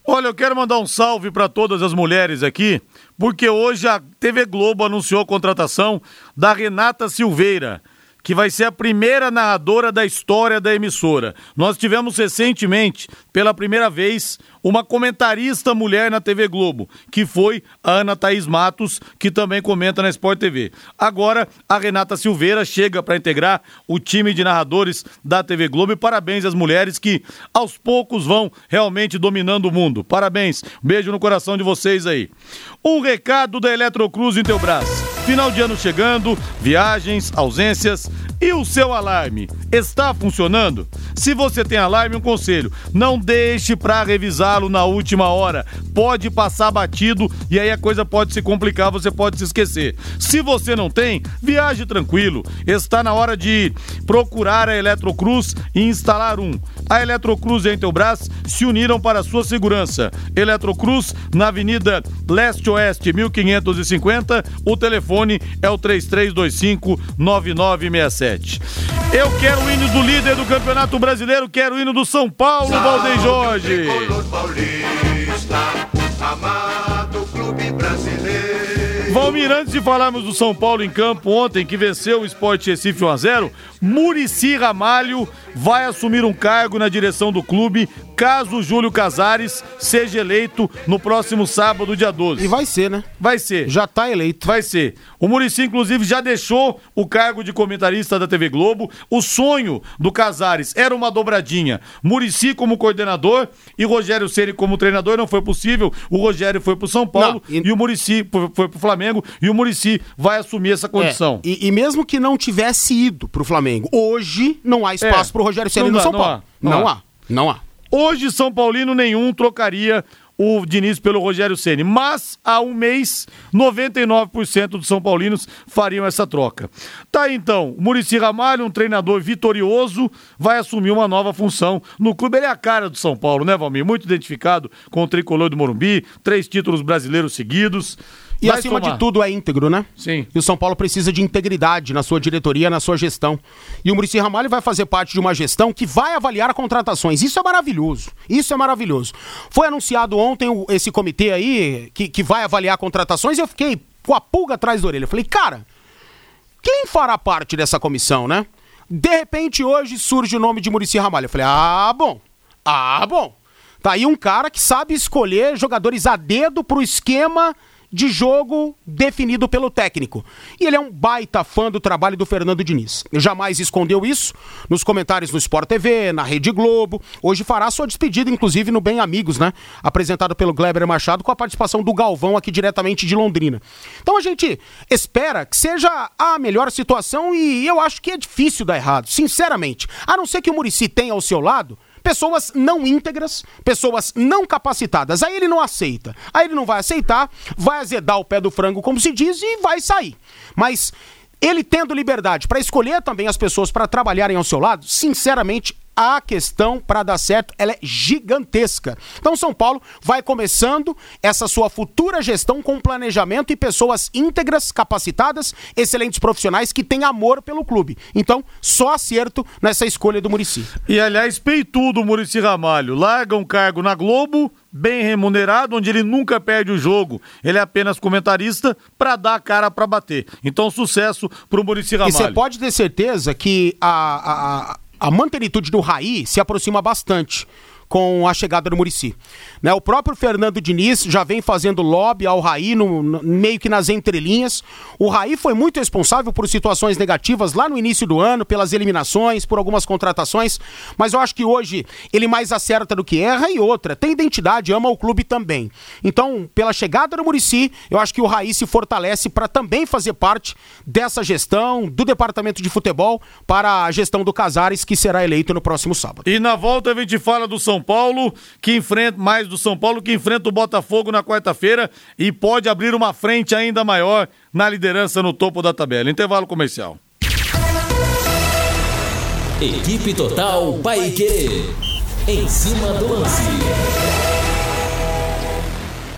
Olha, eu quero mandar um salve para todas as mulheres aqui, porque hoje a TV Globo anunciou a contratação da Renata Silveira, que vai ser a primeira narradora da história da emissora. Nós tivemos recentemente, pela primeira vez, uma comentarista mulher na TV Globo, que foi a Ana Thaís Matos, que também comenta na Sport TV. Agora, a Renata Silveira chega para integrar o time de narradores da TV Globo e parabéns às mulheres que aos poucos vão realmente dominando o mundo. Parabéns. Beijo no coração de vocês aí. Um recado da Eletrocruz braço. Final de ano chegando, viagens, ausências e o seu alarme está funcionando? Se você tem alarme, um conselho: não deixe para revisá-lo na última hora. Pode passar batido e aí a coisa pode se complicar, você pode se esquecer. Se você não tem, viaje tranquilo. Está na hora de procurar a Eletrocruz e instalar um. A Eletrocruz e a Intelbras se uniram para sua segurança. Eletrocruz na Avenida Leste-Oeste 1550. O telefone é o 3325-9967. Eu quero o hino do líder do Campeonato Brasileiro, quero o hino do São Paulo, Valdem Jorge. Valmir, antes de falarmos do São Paulo em campo ontem, que venceu o Sport Recife 1x0, Murici Ramalho vai assumir um cargo na direção do clube caso o Júlio Casares seja eleito no próximo sábado, dia 12. E vai ser, né? Vai ser. Já tá eleito. Vai ser. O Murici, inclusive, já deixou o cargo de comentarista da TV Globo. O sonho do Casares era uma dobradinha. Murici como coordenador e Rogério Ceni como treinador. Não foi possível. O Rogério foi pro São Paulo Não, e- e... o Murici foi, foi pro Flamengo. E o Murici vai assumir essa condição. É, e, e mesmo que não tivesse ido pro Flamengo, hoje não há espaço É, pro Rogério Ceni no São não Paulo. há, não não há. há. Não há. Hoje, São Paulino nenhum trocaria o Diniz pelo Rogério Ceni. Mas há um mês, 99% dos São Paulinos fariam essa troca. Tá então, o Murici Ramalho, um treinador vitorioso, vai assumir uma nova função no clube. Ele é a cara do São Paulo, né, Valmir? Muito identificado com o tricolor do Morumbi, três títulos brasileiros seguidos. E Vai acima somar. de tudo é íntegro, né? Sim. E o São Paulo precisa de integridade na sua diretoria, na sua gestão. E o Murici Ramalho vai fazer parte de uma gestão que vai avaliar contratações. Isso é maravilhoso. Isso é maravilhoso. Foi anunciado ontem o- esse comitê aí que, que vai avaliar contratações e eu fiquei com a pulga atrás da orelha. Eu falei, cara, quem fará parte dessa comissão, né? De repente, hoje surge o nome de Murici Ramalho. Eu falei, ah, bom. Ah, bom. Tá aí um cara que sabe escolher jogadores a dedo pro esquema de jogo definido pelo técnico. E ele é um baita fã do trabalho do Fernando Diniz. Jamais escondeu isso nos comentários no Sport TV, na Rede Globo. Hoje fará sua despedida, inclusive, no Bem Amigos, né? Apresentado pelo Gleber Machado com a participação do Galvão aqui diretamente de Londrina. Então a gente espera que seja a melhor situação e eu acho que é difícil dar errado, sinceramente. A não ser que o Murici tenha ao seu lado pessoas não íntegras, pessoas não capacitadas. Aí ele não aceita. Aí ele não vai aceitar, vai azedar o pé do frango, como se diz, e vai sair. Mas ele tendo liberdade para escolher também as pessoas para trabalharem ao seu lado, sinceramente, a questão para dar certo ela é gigantesca. Então São Paulo vai começando essa sua futura gestão com planejamento e pessoas íntegras, capacitadas, excelentes profissionais que têm amor pelo clube. Então, só acerto nessa escolha do Murici. E aliás, peitudo o Murici Ramalho. Larga um cargo na Globo, bem remunerado, onde ele nunca perde o jogo. Ele é apenas comentarista para dar a cara para bater. Então, sucesso pro Murici E você Ramalho. pode ter certeza que a, a, a, a mantenitude do Raí se aproxima bastante com a chegada do Murici. Né, o próprio Fernando Diniz já vem fazendo lobby ao Raí, no, no- meio que nas entrelinhas. O Raí foi muito responsável por situações negativas lá no início do ano, pelas eliminações, por algumas contratações, mas eu acho que hoje ele mais acerta do que erra e outra, tem identidade, ama o clube também. Então, pela chegada do Murici, eu acho que o Raí se fortalece para também fazer parte dessa gestão, do departamento de futebol, para a gestão do Casares, que será eleito no próximo sábado. E na volta a gente fala do São Paulo, que enfrenta mais do São Paulo, que enfrenta o Botafogo na quarta-feira e pode abrir uma frente ainda maior na liderança no topo da tabela. Intervalo comercial. Equipe Total Paique. Em cima do lance.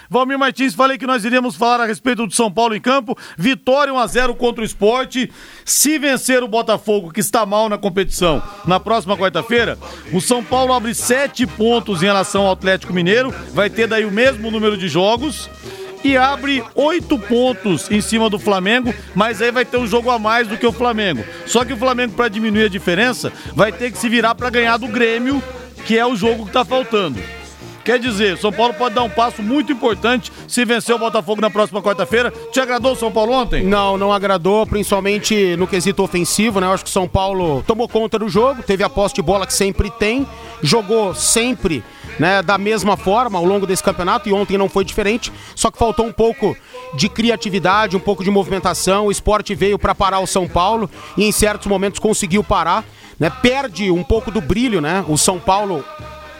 Valmir Martins, falei que nós iríamos falar a respeito do São Paulo em campo. Vitória 1x0 contra o esporte. Se vencer o Botafogo, que está mal na competição, na próxima quarta-feira, o São Paulo abre sete pontos em relação ao Atlético Mineiro. Vai ter daí o mesmo número de jogos. E abre oito pontos em cima do Flamengo, mas aí vai ter um jogo a mais do que o Flamengo. Só que o Flamengo, para diminuir a diferença, vai ter que se virar para ganhar do Grêmio, que é o jogo que está faltando. Quer dizer, São Paulo pode dar um passo muito importante se vencer o Botafogo na próxima quarta-feira. Te agradou o São Paulo ontem? Não, não agradou, principalmente no quesito ofensivo, né? Eu acho que o São Paulo tomou conta do jogo, teve a posse de bola que sempre tem, jogou sempre né, da mesma forma ao longo desse campeonato e ontem não foi diferente, só que faltou um pouco de criatividade, um pouco de movimentação. O esporte veio para parar o São Paulo e em certos momentos conseguiu parar, né? Perde um pouco do brilho, né? O São Paulo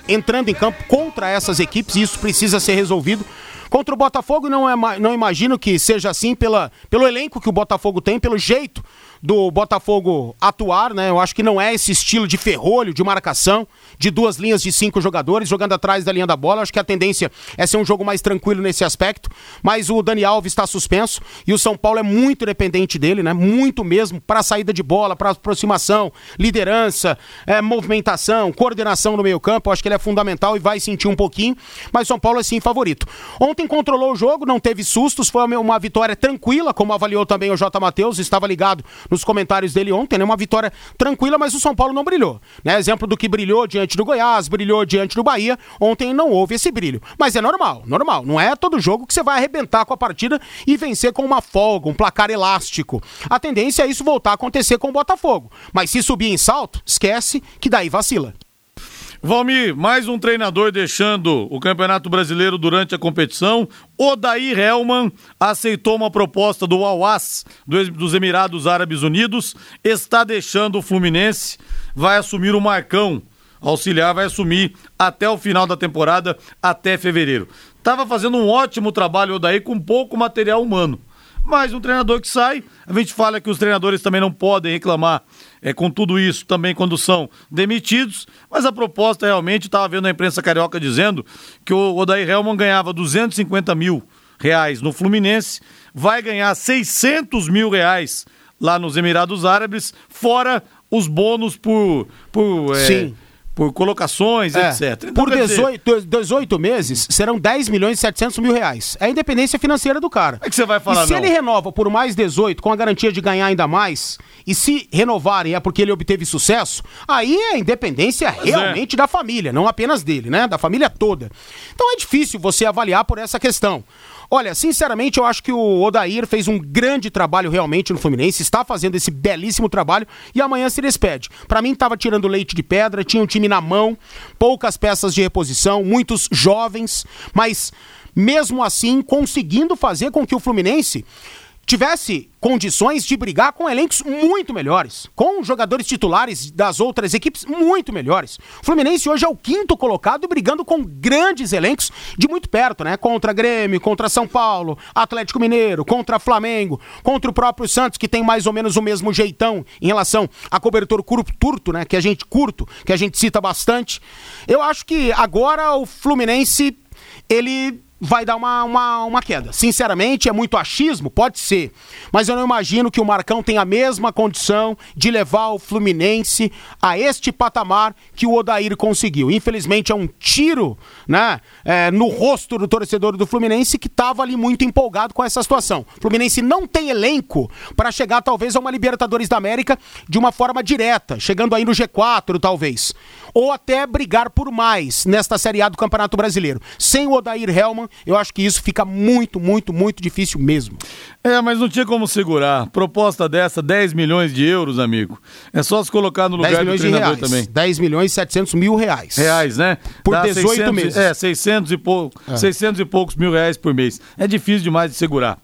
entrando em campo contra essas equipes e isso precisa ser resolvido. Contra o Botafogo, não, é, não imagino que seja assim pela, pelo elenco que o Botafogo tem, pelo jeito do Botafogo atuar, né? Eu acho que não é esse estilo de ferrolho, de marcação, de duas linhas de cinco jogadores jogando atrás da linha da bola. Acho que a tendência é ser um jogo mais tranquilo nesse aspecto. Mas o Dani Alves está suspenso e o São Paulo é muito dependente dele, né? Muito mesmo para saída de bola, para aproximação, liderança, é, movimentação, coordenação no meio-campo. Acho que ele é fundamental e vai sentir um pouquinho. Mas São Paulo é sim favorito. Ontem controlou o jogo, não teve sustos, foi uma vitória tranquila, como avaliou também o J. Matheus, estava ligado nos comentários dele ontem, né? Uma vitória tranquila, mas o São Paulo não brilhou. Né? Exemplo do que brilhou diante do Goiás, brilhou diante do Bahia. Ontem não houve esse brilho. Mas é normal, normal. Não é todo jogo que você vai arrebentar com a partida e vencer com uma folga, um placar elástico. A tendência é isso voltar a acontecer com o Botafogo. Mas se subir em salto, esquece que daí vacila. Valmir, mais um treinador deixando o Campeonato Brasileiro durante a competição. Odair Helman aceitou uma proposta do Al-As, do- dos Emirados Árabes Unidos, está deixando o Fluminense, vai assumir o Marcão. Auxiliar vai assumir até o final da temporada, até fevereiro. Tava fazendo um ótimo trabalho daí com pouco material humano. Mas um treinador que sai, a gente fala que os treinadores também não podem reclamar é, com tudo isso também quando são demitidos, mas a proposta realmente, estava vendo a imprensa carioca dizendo que o Odair Helman ganhava 250 mil reais no Fluminense, vai ganhar 600 mil reais lá nos Emirados Árabes, fora os bônus por, por é, Sim por colocações, é. etc. Então, por 18, 18 meses, serão 10 milhões e 700 mil reais. É a independência financeira do cara. É que você vai falar, e se não? ele renova por mais 18, com a garantia de ganhar ainda mais, e se renovarem é porque ele obteve sucesso, aí é a independência Pois é. realmente da família, não apenas dele, né? Da família toda. Então é difícil você avaliar por essa questão. Olha, sinceramente, eu acho que o Odair fez um grande trabalho realmente no Fluminense, está fazendo esse belíssimo trabalho e amanhã se despede. Pra mim, tava tirando leite de pedra, tinha um time na mão, poucas peças de reposição, muitos jovens, mas mesmo assim conseguindo fazer com que o Fluminense tivesse condições de brigar com elencos muito melhores, com jogadores titulares das outras equipes muito melhores. O Fluminense hoje é o quinto colocado brigando com grandes elencos de muito perto, né? Contra Grêmio, contra São Paulo, Atlético Mineiro, contra Flamengo, contra o próprio Santos, que tem mais ou menos o mesmo jeitão em relação a cobertor curto, né? Que a gente curto, que a gente cita bastante. Eu acho que agora o Fluminense ele vai dar uma, uma, uma queda. Sinceramente, é muito achismo? Pode ser. Mas eu não imagino que o Marcão tenha a mesma condição de levar o Fluminense a este patamar que o Odair conseguiu. Infelizmente, é um tiro né, é, no rosto do torcedor do Fluminense que estava ali muito empolgado com essa situação. O Fluminense não tem elenco para chegar, talvez, a uma Libertadores da América de uma forma direta, chegando aí no G4, talvez. Ou até brigar por mais nesta Série A do Campeonato Brasileiro. Sem o Odair Helman, eu acho que isso fica muito, muito, muito difícil mesmo. É, mas não tinha como segurar. Proposta dessa, 10 milhões de euros, amigo. É só se colocar no 10 lugar do treinador reais. também. 10 milhões e 700 mil reais. Reais, né? Por Dá 18 meses. É, 600 e, pou... 600 e poucos mil reais por mês. É difícil demais de segurar.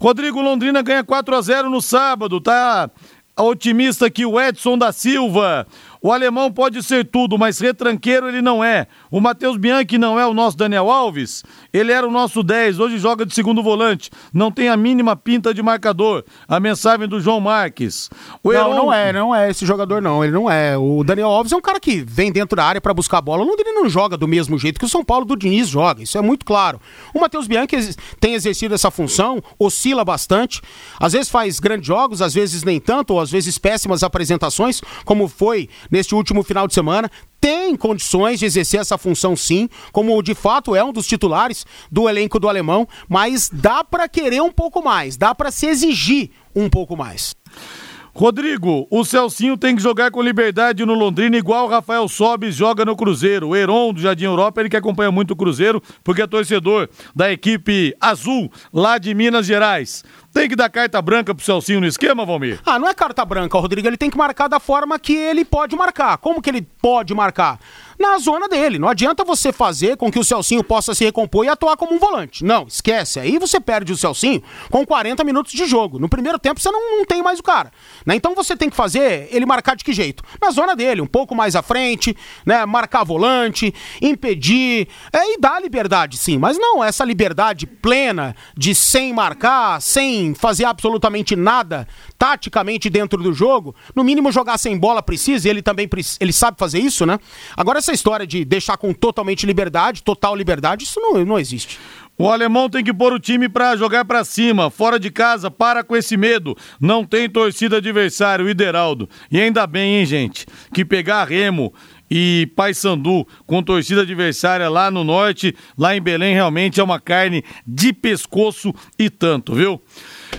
Rodrigo Londrina ganha 4 a 0 no sábado, tá? Otimista aqui o Edson da Silva. O alemão pode ser tudo, mas retranqueiro ele não é. O Matheus Bianchi não é o nosso Daniel Alves. Ele era o nosso 10, hoje joga de segundo volante. Não tem a mínima pinta de marcador. A mensagem do João Marques. O Não, Heron- não é, não é esse jogador, não. Ele não é. O Daniel Alves é um cara que vem dentro da área pra buscar a bola. O Londrina não joga do mesmo jeito que o São Paulo do Diniz joga. Isso é muito claro. O Matheus Bianchi tem exercido essa função, oscila bastante. Às vezes faz grandes jogos, às vezes nem tanto, ou às vezes péssimas apresentações, como foi neste último final de semana. Tem condições de exercer essa função sim, como de fato é um dos titulares do elenco do alemão, mas dá pra querer um pouco mais, dá pra se exigir um pouco mais. Rodrigo, o Celcinho tem que jogar com liberdade no Londrina, igual o Rafael Sobis joga no Cruzeiro. O Heron do Jardim Europa, ele que acompanha muito o Cruzeiro, porque é torcedor da equipe azul lá de Minas Gerais. Tem que dar carta branca pro Celcinho no esquema, Valmir? Ah, não é carta branca, Rodrigo. Ele tem que marcar da forma que ele pode marcar. Como que ele pode marcar? Na zona dele. Não adianta você fazer com que o Celcinho possa se recompor e atuar como um volante. Não, esquece. Aí você perde o Celcinho com 40 minutos de jogo. No primeiro tempo você não, não tem mais o cara. Né? Então você tem que fazer ele marcar de que jeito? Na zona dele, um pouco mais à frente, né? Marcar volante, impedir. É, e dar liberdade, sim. Mas não essa liberdade plena de sem marcar, sem fazer absolutamente nada taticamente dentro do jogo. No mínimo jogar sem bola precisa, e ele também ele sabe fazer isso, né? Agora essa história de deixar com totalmente liberdade, total liberdade, isso não, não existe. O alemão tem que pôr o time pra jogar pra cima, fora de casa, para com esse medo. Não tem torcida adversário, Ideraldo. E ainda bem, hein, gente, que pegar Remo e Paysandu com torcida adversária lá no norte, lá em Belém, realmente é uma carne de pescoço e tanto, viu?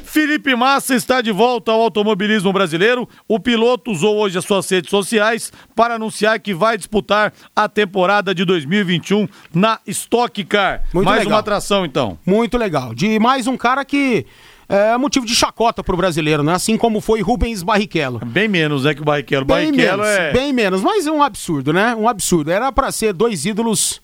Felipe Massa está de volta ao automobilismo brasileiro. O piloto usou hoje as suas redes sociais para anunciar que vai disputar a temporada de 2021 na Stock Car. Muito Mais legal. uma atração, então. Muito legal. De mais um cara que é motivo de chacota pro brasileiro, né? Assim como foi Rubens Barrichello. Bem menos, né, que o Barrichello. Bem Barrichello menos, é... bem menos, mas é um absurdo, né? Um absurdo. Era pra ser dois ídolos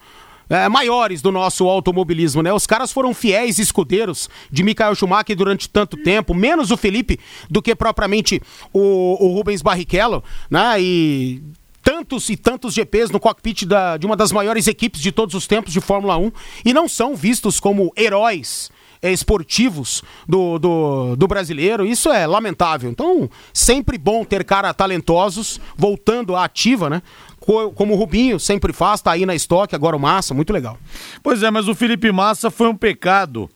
é, maiores do nosso automobilismo, né? Os caras foram fiéis escudeiros de Michael Schumacher durante tanto tempo, menos o Felipe do que propriamente o, o Rubens Barrichello, né? E tantos e tantos GPs no cockpit da, de uma das maiores equipes de todos os tempos de Fórmula 1 e não são vistos como heróis é, esportivos do, do, do, brasileiro. Isso é lamentável. Então, sempre bom ter caras talentosos voltando à ativa, né? Como o Rubinho sempre faz, tá aí na estoque, agora o Massa, muito legal. Pois é, mas o Felipe Massa foi um pecado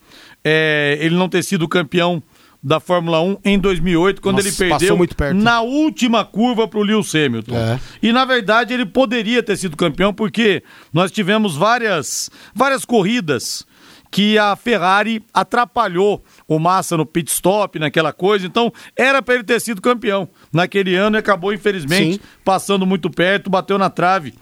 é, ele não ter sido campeão da Fórmula 1 em 2008, quando Nossa, ele perdeu na última curva para o Lewis Hamilton. É. E na verdade ele poderia ter sido campeão porque nós tivemos várias, várias corridas que a Ferrari atrapalhou o Massa no pit stop, naquela coisa. Então, era para ele ter sido campeão naquele ano e acabou, infelizmente, Sim. passando muito perto, bateu na trave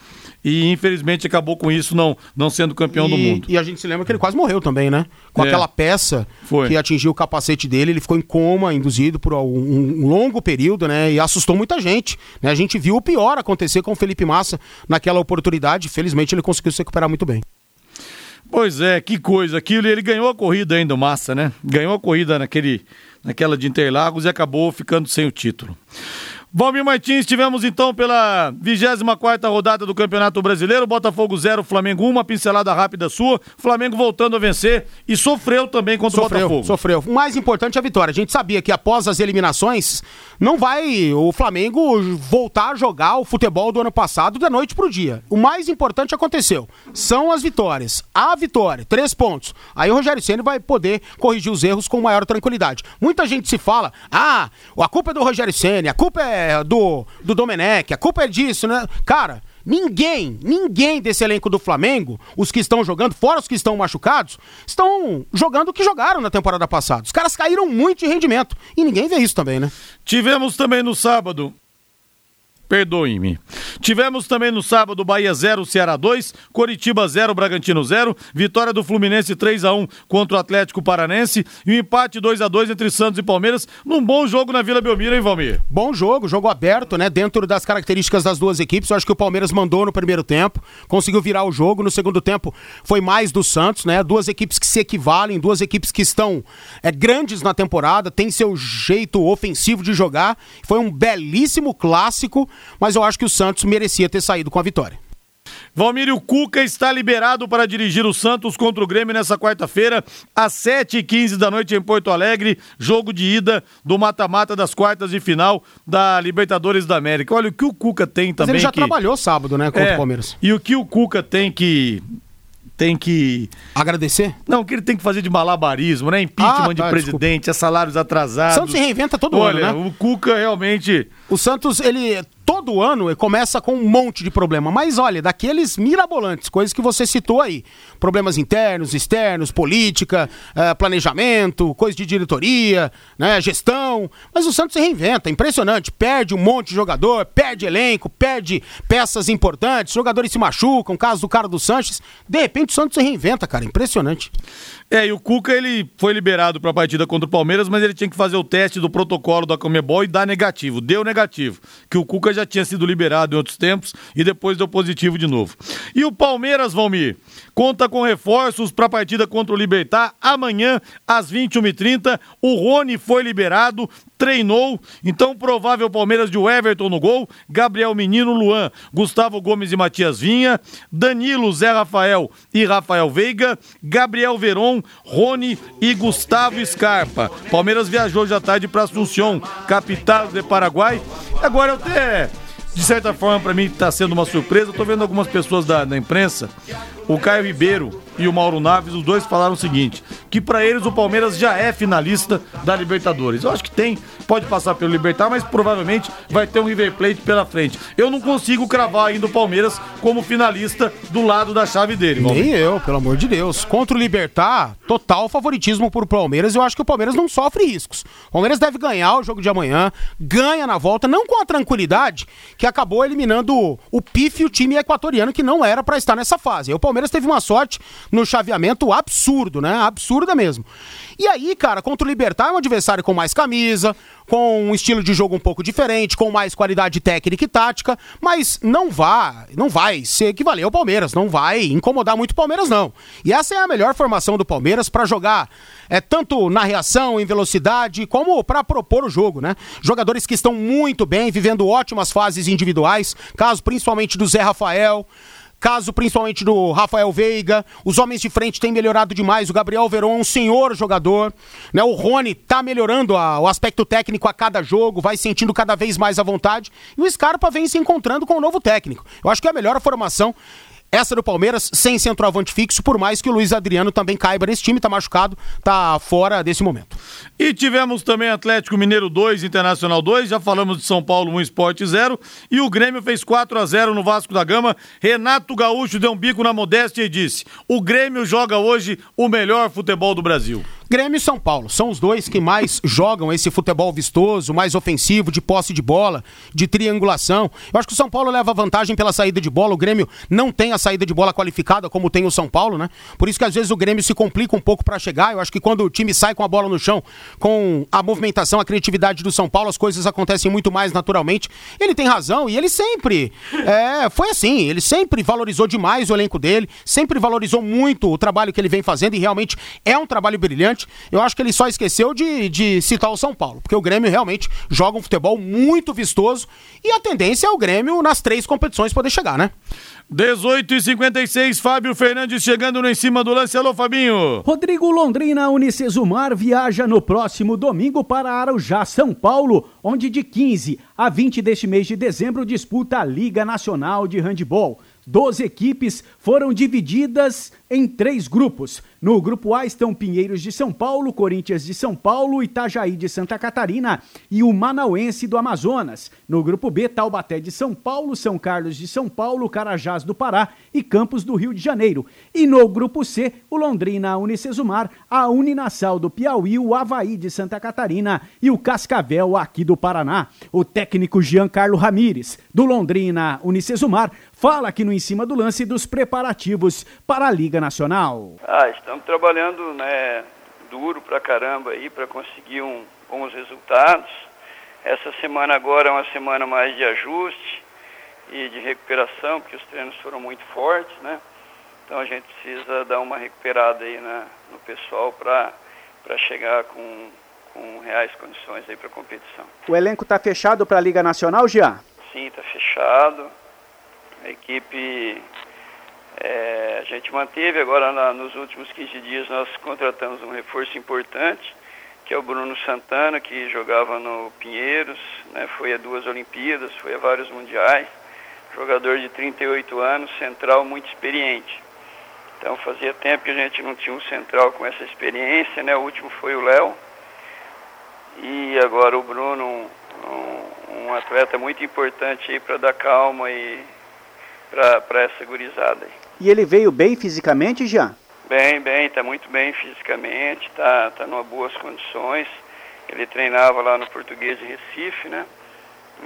e infelizmente acabou com isso não, não sendo campeão e, do mundo. E a gente se lembra que ele quase morreu também, né? Com é. aquela peça Foi. que atingiu o capacete dele, ele ficou em coma, induzido por um, um, longo período, né? E assustou muita gente. Né? A gente viu o pior acontecer com o Felipe Massa naquela oportunidade. Felizmente ele conseguiu se recuperar muito bem. Pois é, que coisa. Aquilo, ele ganhou a corrida ainda, Massa, né? Ganhou a corrida naquele, naquela de Interlagos e acabou ficando sem o título. Valmir Martins, tivemos então pela 24 rodada do Campeonato Brasileiro, Botafogo 0, Flamengo 1, uma pincelada rápida sua, Flamengo voltando a vencer e sofreu também contra sofreu, o Botafogo. Sofreu, o mais importante é a vitória. A gente sabia que após as eliminações, não vai o Flamengo voltar a jogar o futebol do ano passado da noite pro dia. O mais importante aconteceu, são as vitórias. A vitória, três pontos. Aí o Rogério Ceni vai poder corrigir os erros com maior tranquilidade. Muita gente se fala, ah, a culpa é do Rogério Ceni, a culpa é do, do Domenech, a culpa é disso, né? Cara, ninguém, ninguém desse elenco do Flamengo, os que estão jogando, fora os que estão machucados, estão jogando o que jogaram na temporada passada. Os caras caíram muito de rendimento. E ninguém vê isso também, né? Tivemos também no sábado Perdoe-me. Tivemos também no sábado Bahia 0, Ceará 2, Coritiba 0, Bragantino 0, vitória do Fluminense 3 a 1 contra o Atlético Paranense e um empate 2 a 2 entre Santos e Palmeiras, num bom jogo na Vila Belmiro, hein, Valmir? Bom jogo, jogo aberto, né, dentro das características das duas equipes. Eu acho que o Palmeiras mandou no primeiro tempo, conseguiu virar o jogo, no segundo tempo foi mais do Santos, né? Duas equipes que se equivalem, duas equipes que estão é, grandes na temporada, tem seu jeito ofensivo de jogar. Foi um belíssimo clássico mas eu acho que o Santos merecia ter saído com a vitória. Valmírio Cuca está liberado para dirigir o Santos contra o Grêmio nessa quarta-feira, às 7h15 da noite em Porto Alegre, jogo de ida do mata-mata das quartas de final da Libertadores da América. Olha, o que o Cuca tem também. Mas ele já que... trabalhou sábado, né, contra é, o Palmeiras. E o que o Cuca tem que tem que. Agradecer? Não, o que ele tem que fazer de malabarismo, né? Impeachment ah, tá, de presidente, desculpa. é salários atrasados. Santos se reinventa todo Olha, ano, né? O Cuca realmente. O Santos, ele todo ano começa com um monte de problema. Mas olha, daqueles mirabolantes, coisas que você citou aí. Problemas internos, externos, política, uh, planejamento, coisa de diretoria, né, gestão. Mas o Santos se reinventa, impressionante. Perde um monte de jogador, perde elenco, perde peças importantes, jogadores se machucam, caso do cara do Sanches. De repente o Santos se reinventa, cara, impressionante. É, e o Cuca ele foi liberado para a partida contra o Palmeiras, mas ele tinha que fazer o teste do protocolo da Comebol e dar negativo. Deu negativo, que o Cuca já tinha sido liberado em outros tempos e depois deu positivo de novo. E o Palmeiras, Valmir, conta com reforços para a partida contra o Libertar amanhã às 21h30. O Rony foi liberado, treinou, então provável Palmeiras de Everton no gol, Gabriel Menino, Luan, Gustavo Gomes e Matias Vinha, Danilo, Zé Rafael e Rafael Veiga, Gabriel Veron, Rony e Gustavo Scarpa. Palmeiras viajou já tarde para Assunção, capital do Paraguai. Agora até de certa forma, para mim, está sendo uma surpresa. Estou vendo algumas pessoas da, da imprensa o Caio Ribeiro e o Mauro Naves, os dois falaram o seguinte: que para eles o Palmeiras já é finalista da Libertadores. Eu acho que tem, pode passar pelo Libertar, mas provavelmente vai ter um River Plate pela frente. Eu não consigo cravar ainda o Palmeiras como finalista do lado da chave dele. Nem eu, pelo amor de Deus. Contra o Libertar, total favoritismo por Palmeiras. Eu acho que o Palmeiras não sofre riscos. O Palmeiras deve ganhar o jogo de amanhã, ganha na volta, não com a tranquilidade que acabou eliminando o, PIF, o time equatoriano, que não era para estar nessa fase. O Palmeiras teve uma sorte no chaveamento absurdo, né? Absurda mesmo. E aí, cara, contra o Libertar é um adversário com mais camisa, com um estilo de jogo um pouco diferente, com mais qualidade técnica e tática, mas não vai, não vai se equivaler ao Palmeiras, não vai incomodar muito o Palmeiras não. E essa é a melhor formação do Palmeiras para jogar é tanto na reação, em velocidade, como para propor o jogo, né? Jogadores que estão muito bem, vivendo ótimas fases individuais, caso principalmente do Zé Rafael, caso principalmente do Rafael Veiga. Os homens de frente têm melhorado demais. O Gabriel Veron é um senhor jogador. Né? O Rony tá melhorando a, o aspecto técnico a cada jogo, vai sentindo cada vez mais à vontade. E o Scarpa vem se encontrando com o um novo técnico. Eu acho que é a melhor formação essa do Palmeiras, sem centroavante fixo, por mais que o Luiz Adriano também caiba nesse time, tá machucado, tá fora desse momento. E tivemos também Atlético Mineiro 2, Internacional 2, já falamos de São Paulo 1, Esporte 0, e o Grêmio fez 4 a 0 no Vasco da Gama. Renato Gaúcho deu um bico na modéstia e disse: "O Grêmio joga hoje o melhor futebol do Brasil". Grêmio e São Paulo são os dois que mais *laughs* jogam esse futebol vistoso, mais ofensivo, de posse de bola, de triangulação. Eu acho que o São Paulo leva vantagem pela saída de bola. O Grêmio não tem a saída de bola qualificada como tem o São Paulo, né? Por isso que às vezes o Grêmio se complica um pouco para chegar. Eu acho que quando o time sai com a bola no chão, com a movimentação, a criatividade do São Paulo, as coisas acontecem muito mais naturalmente. Ele tem razão e ele sempre é, foi assim. Ele sempre valorizou demais o elenco dele, sempre valorizou muito o trabalho que ele vem fazendo e realmente é um trabalho brilhante. Eu acho que ele só esqueceu de, de citar o São Paulo, porque o Grêmio realmente joga um futebol muito vistoso e a tendência é o Grêmio nas três competições poder chegar, né? 18 e 56 Fábio Fernandes chegando no em cima do lance. Alô, Fabinho. Rodrigo Londrina Unicesumar viaja no próximo domingo para Arujá, São Paulo, onde de 15 a 20 deste mês de dezembro disputa a Liga Nacional de Handball. Doze equipes foram divididas em três grupos. No grupo A estão Pinheiros de São Paulo, Corinthians de São Paulo, Itajaí de Santa Catarina e o Manauense do Amazonas. No grupo B, Taubaté de São Paulo, São Carlos de São Paulo, Carajás do Pará e Campos do Rio de Janeiro. E no grupo C, o Londrina Unicesumar, a Uninassal do Piauí, o Havaí de Santa Catarina e o Cascavel aqui do Paraná. O técnico Giancarlo Ramires, do Londrina Unicesumar, fala aqui no Em Cima do Lance dos preparativos para a Liga Nacional. Ah, estamos trabalhando né, duro pra caramba aí para conseguir um, bons resultados. Essa semana agora é uma semana mais de ajuste e de recuperação, porque os treinos foram muito fortes, né? Então a gente precisa dar uma recuperada aí na, no pessoal para chegar com, com reais condições aí para a competição. O elenco está fechado para a Liga Nacional, Jean? Sim, está fechado. A equipe é, a gente manteve agora na, nos últimos 15 dias nós contratamos um reforço importante, que é o Bruno Santana, que jogava no Pinheiros, né, foi a duas Olimpíadas, foi a vários mundiais, jogador de 38 anos, central muito experiente. Então fazia tempo que a gente não tinha um central com essa experiência, né? O último foi o Léo. E agora o Bruno, um, um atleta muito importante aí para dar calma e para essa gurizada aí. E ele veio bem fisicamente, já? Bem, bem, está muito bem fisicamente, está tá numa boas condições. Ele treinava lá no Português de Recife, né?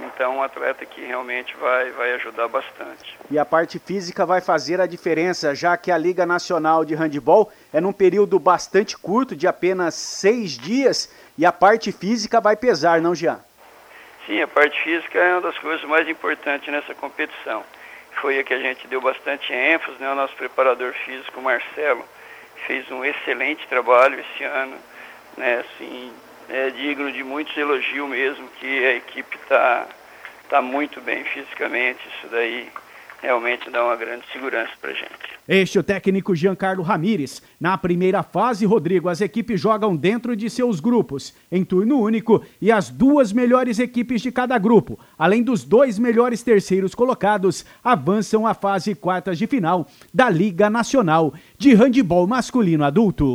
Então, um atleta que realmente vai, vai ajudar bastante. E a parte física vai fazer a diferença, já que a Liga Nacional de Handball é num período bastante curto, de apenas seis dias, e a parte física vai pesar, não, Jean? Sim, a parte física é uma das coisas mais importantes nessa competição foi a que a gente deu bastante ênfase, né? O nosso preparador físico, Marcelo, fez um excelente trabalho esse ano, né? Assim, é digno de muitos elogios mesmo, que a equipe está tá muito bem fisicamente, isso daí realmente dá uma grande segurança para gente. Este é o técnico Giancarlo Ramires. Na primeira fase, Rodrigo, as equipes jogam dentro de seus grupos, em turno único, e as duas melhores equipes de cada grupo, além dos dois melhores terceiros colocados, avançam à fase quartas de final da Liga Nacional de Handebol Masculino Adulto.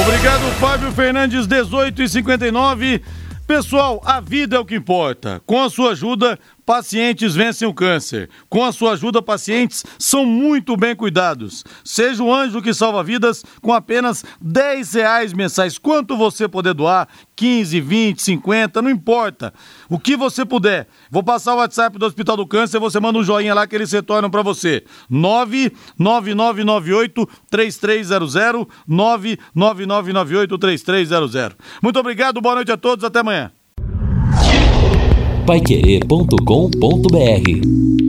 Obrigado, Fábio Fernandes, 18 e 59. Pessoal, a vida é o que importa. Com a sua ajuda, Pacientes vencem o câncer. Com a sua ajuda, pacientes são muito bem cuidados. Seja o anjo que salva vidas com apenas 10 reais mensais. Quanto você poder doar, 15, 20, 50, não importa. O que você puder. Vou passar o WhatsApp do Hospital do Câncer, você manda um joinha lá que eles retornam para você. 99998 3300 99998 3300. Muito obrigado, boa noite a todos, até amanhã paiquerê.com.br